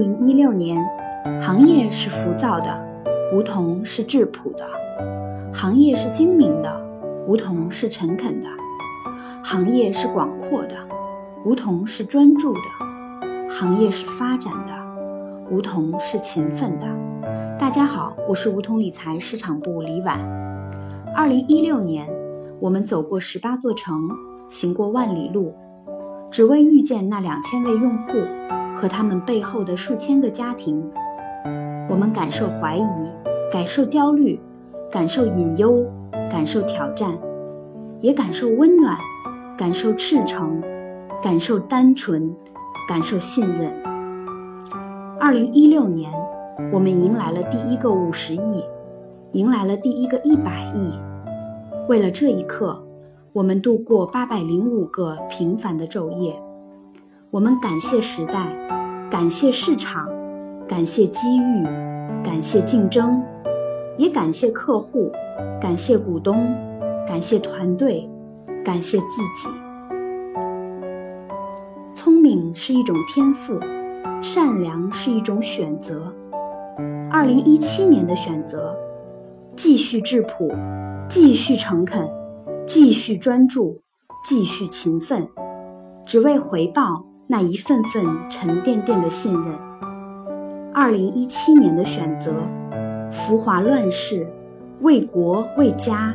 零一六年，行业是浮躁的，梧桐是质朴的；行业是精明的，梧桐是诚恳的；行业是广阔的，梧桐是专注的；行业是发展的，梧桐是勤奋的。大家好，我是梧桐理财市场部李婉。二零一六年，我们走过十八座城，行过万里路，只为遇见那两千位用户。和他们背后的数千个家庭，我们感受怀疑，感受焦虑，感受隐忧，感受挑战，也感受温暖，感受赤诚，感受单纯，感受信任。二零一六年，我们迎来了第一个五十亿，迎来了第一个一百亿。为了这一刻，我们度过八百零五个平凡的昼夜。我们感谢时代，感谢市场，感谢机遇，感谢竞争，也感谢客户，感谢股东，感谢团队，感谢自己。聪明是一种天赋，善良是一种选择。二零一七年的选择：继续质朴，继续诚恳，继续专注，继续勤奋，只为回报。那一份份沉甸甸的信任。二零一七年的选择，浮华乱世，为国为家，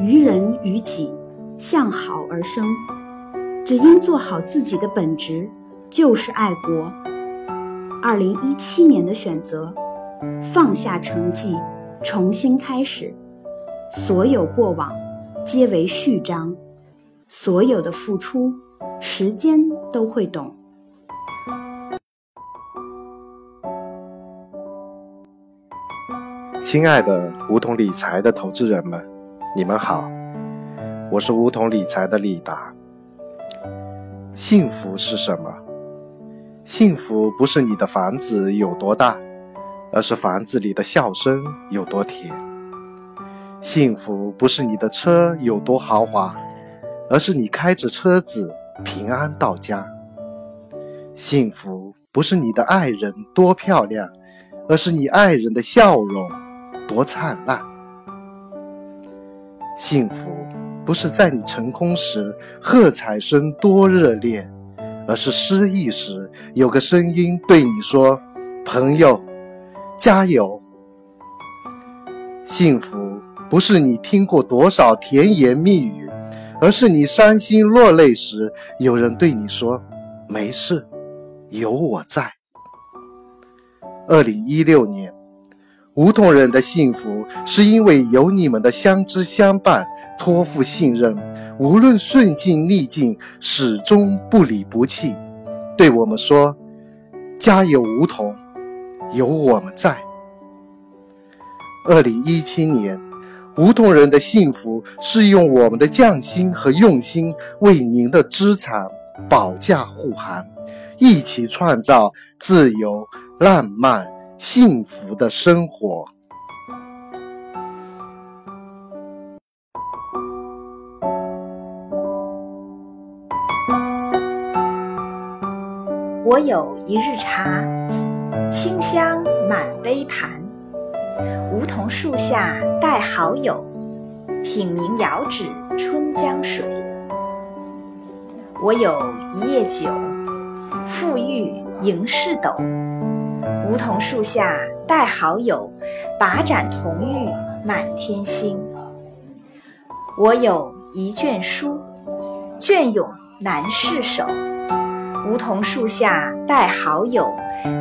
于人于己，向好而生，只因做好自己的本职，就是爱国。二零一七年的选择，放下成绩，重新开始，所有过往皆为序章，所有的付出。时间都会懂。亲爱的梧桐理财的投资人们，你们好，我是梧桐理财的李达。幸福是什么？幸福不是你的房子有多大，而是房子里的笑声有多甜。幸福不是你的车有多豪华，而是你开着车子。平安到家。幸福不是你的爱人多漂亮，而是你爱人的笑容多灿烂。幸福不是在你成功时喝彩声多热烈，而是失意时有个声音对你说：“朋友，加油。”幸福不是你听过多少甜言蜜语。而是你伤心落泪时，有人对你说：“没事，有我在。”二零一六年，梧桐人的幸福是因为有你们的相知相伴、托付信任，无论顺境逆境，始终不离不弃，对我们说：“家有，梧桐，有我们在。”二零一七年。梧桐人的幸福是用我们的匠心和用心为您的资产保驾护航，一起创造自由、浪漫、幸福的生活。我有一日茶，清香满杯盘。梧桐树下待好友，品茗遥指春江水。我有一夜酒，馥郁盈世斗。梧桐树下待好友，把盏同玉满天星。我有一卷书，隽永难释手。梧桐树下待好友，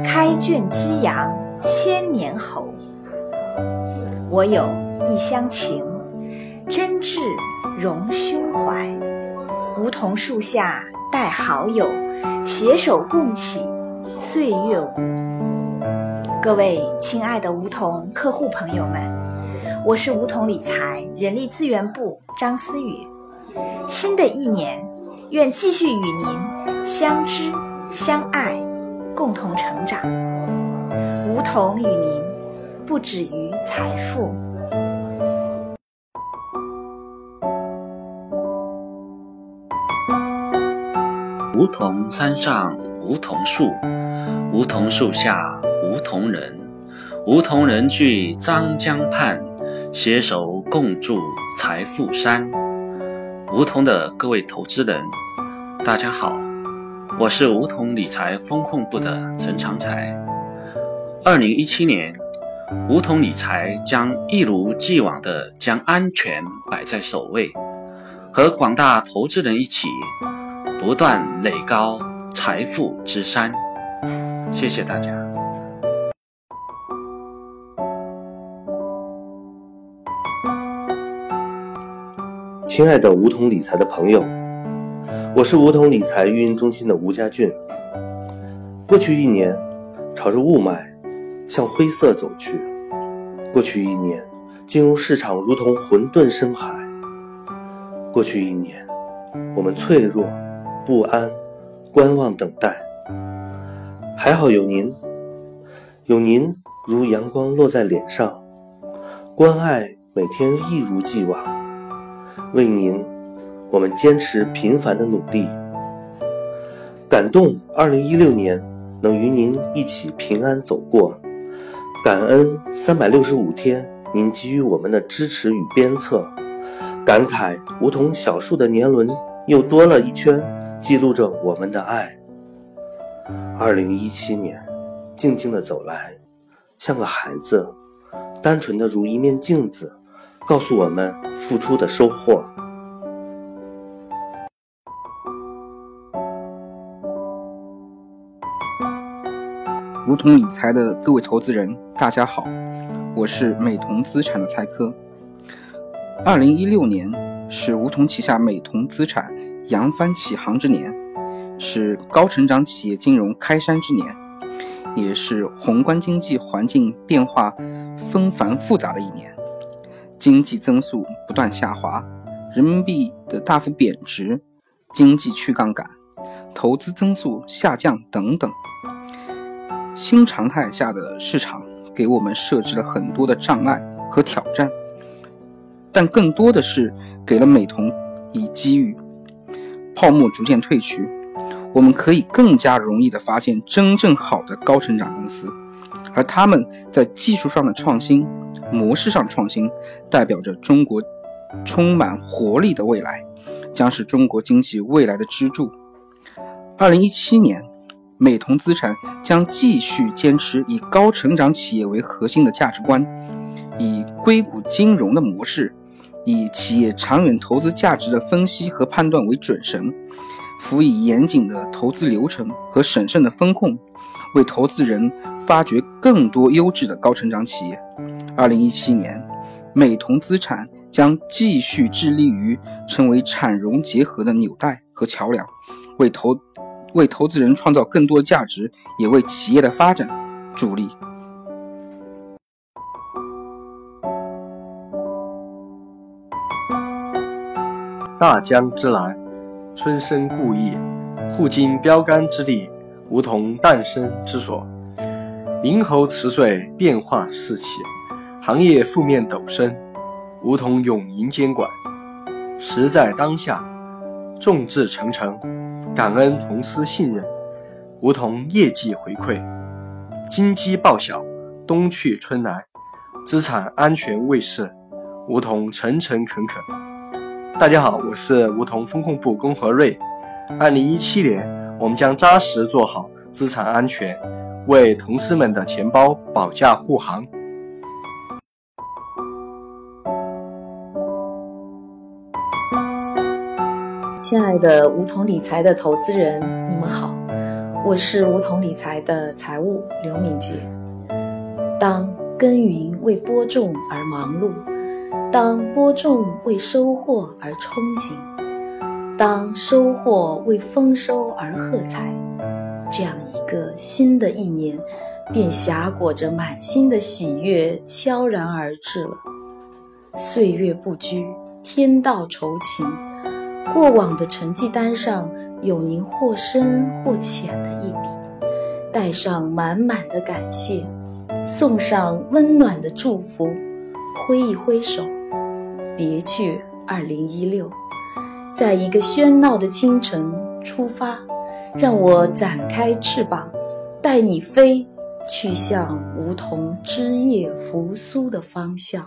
开卷激扬千年侯。我有一厢情，真挚融胸怀。梧桐树下待好友，携手共起岁月舞。各位亲爱的梧桐客户朋友们，我是梧桐理财人力资源部张思雨。新的一年，愿继续与您相知相爱，共同成长。梧桐与您。不止于财富。梧桐山上梧桐树，梧桐树下梧桐人，梧桐人去张江畔，携手共筑财富山。梧桐的各位投资人，大家好，我是梧桐理财风控部的陈长才。二零一七年，梧桐理财将一如既往地将安全摆在首位，和广大投资人一起，不断垒高财富之山。谢谢大家。亲爱的梧桐理财的朋友，我是梧桐理财运营中心的吴家俊。过去一年，朝着雾霾。向灰色走去。过去一年，金融市场如同混沌深海。过去一年，我们脆弱、不安、观望等待。还好有您，有您如阳光落在脸上，关爱每天一如既往。为您，我们坚持平凡的努力。感动二零一六年能与您一起平安走过。感恩三百六十五天您给予我们的支持与鞭策，感慨梧桐小树的年轮又多了一圈，记录着我们的爱。二零一七年，静静的走来，像个孩子，单纯的如一面镜子，告诉我们付出的收获。梧桐理财的各位投资人，大家好，我是美同资产的蔡科。二零一六年是梧桐旗下美同资产扬帆起航之年，是高成长企业金融开山之年，也是宏观经济环境变化纷繁复杂的一年。经济增速不断下滑，人民币的大幅贬值，经济去杠杆，投资增速下降等等。新常态下的市场给我们设置了很多的障碍和挑战，但更多的是给了美同以机遇。泡沫逐渐退去，我们可以更加容易地发现真正好的高成长公司，而他们在技术上的创新、模式上创新，代表着中国充满活力的未来，将是中国经济未来的支柱。二零一七年。美同资产将继续坚持以高成长企业为核心的价值观，以硅谷金融的模式，以企业长远投资价值的分析和判断为准绳，辅以严谨的投资流程和审慎的风控，为投资人发掘更多优质的高成长企业。二零一七年，美同资产将继续致力于成为产融结合的纽带和桥梁，为投。为投资人创造更多的价值，也为企业的发展助力。大江之南，春生故邑，沪经标杆之地，梧桐诞生之所。灵猴辞岁，变化四起，行业负面陡升，梧桐永迎监管。时在当下，众志成城。感恩同事信任，梧桐业绩回馈，金鸡报晓，冬去春来，资产安全卫士，梧桐诚诚恳恳。大家好，我是梧桐风控部龚和瑞。二零一七年，我们将扎实做好资产安全，为同事们的钱包保驾护航。亲爱的梧桐理财的投资人，你们好，我是梧桐理财的财务刘敏杰。当耕耘为播种而忙碌，当播种为收获而憧憬，当收获为丰收而喝彩，这样一个新的一年，便霞裹着满心的喜悦悄然而至了。岁月不居，天道酬勤。过往的成绩单上有您或深或浅的一笔，带上满满的感谢，送上温暖的祝福，挥一挥手，别去二零一六，在一个喧闹的清晨出发，让我展开翅膀，带你飞，去向梧桐枝叶复苏的方向。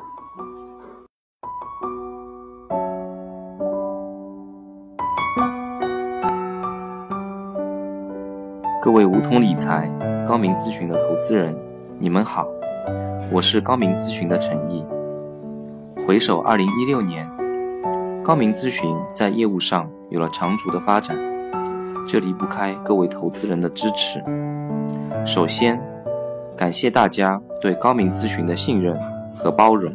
各位梧桐理财、高明咨询的投资人，你们好，我是高明咨询的陈毅。回首二零一六年，高明咨询在业务上有了长足的发展，这离不开各位投资人的支持。首先，感谢大家对高明咨询的信任和包容，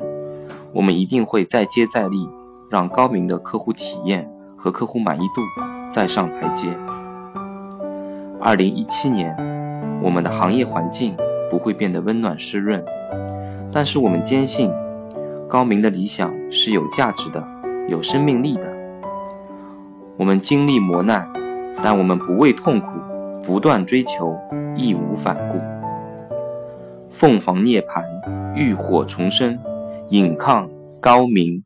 我们一定会再接再厉，让高明的客户体验和客户满意度再上台阶。二零一七年，我们的行业环境不会变得温暖湿润，但是我们坚信，高明的理想是有价值的、有生命力的。我们经历磨难，但我们不畏痛苦，不断追求，义无反顾。凤凰涅槃，浴火重生，引抗高明。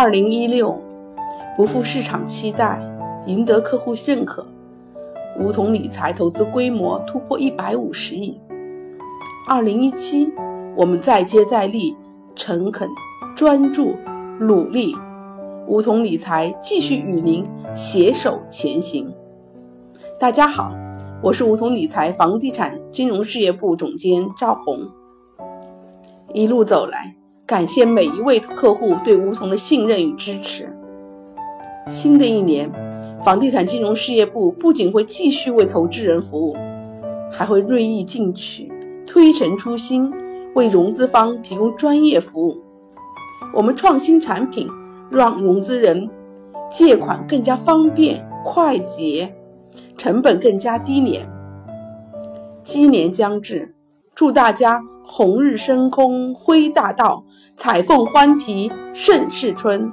二零一六，不负市场期待，赢得客户认可，梧桐理财投资规模突破一百五十亿。二零一七，我们再接再厉，诚恳、专注、努力，梧桐理财继续与您携手前行。大家好，我是梧桐理财房地产金融事业部总监赵红。一路走来。感谢每一位客户对梧桐的信任与支持。新的一年，房地产金融事业部不仅会继续为投资人服务，还会锐意进取、推陈出新，为融资方提供专业服务。我们创新产品，让融资人借款更加方便快捷，成本更加低廉。鸡年将至，祝大家红日升空，辉大道。彩凤欢啼盛世春。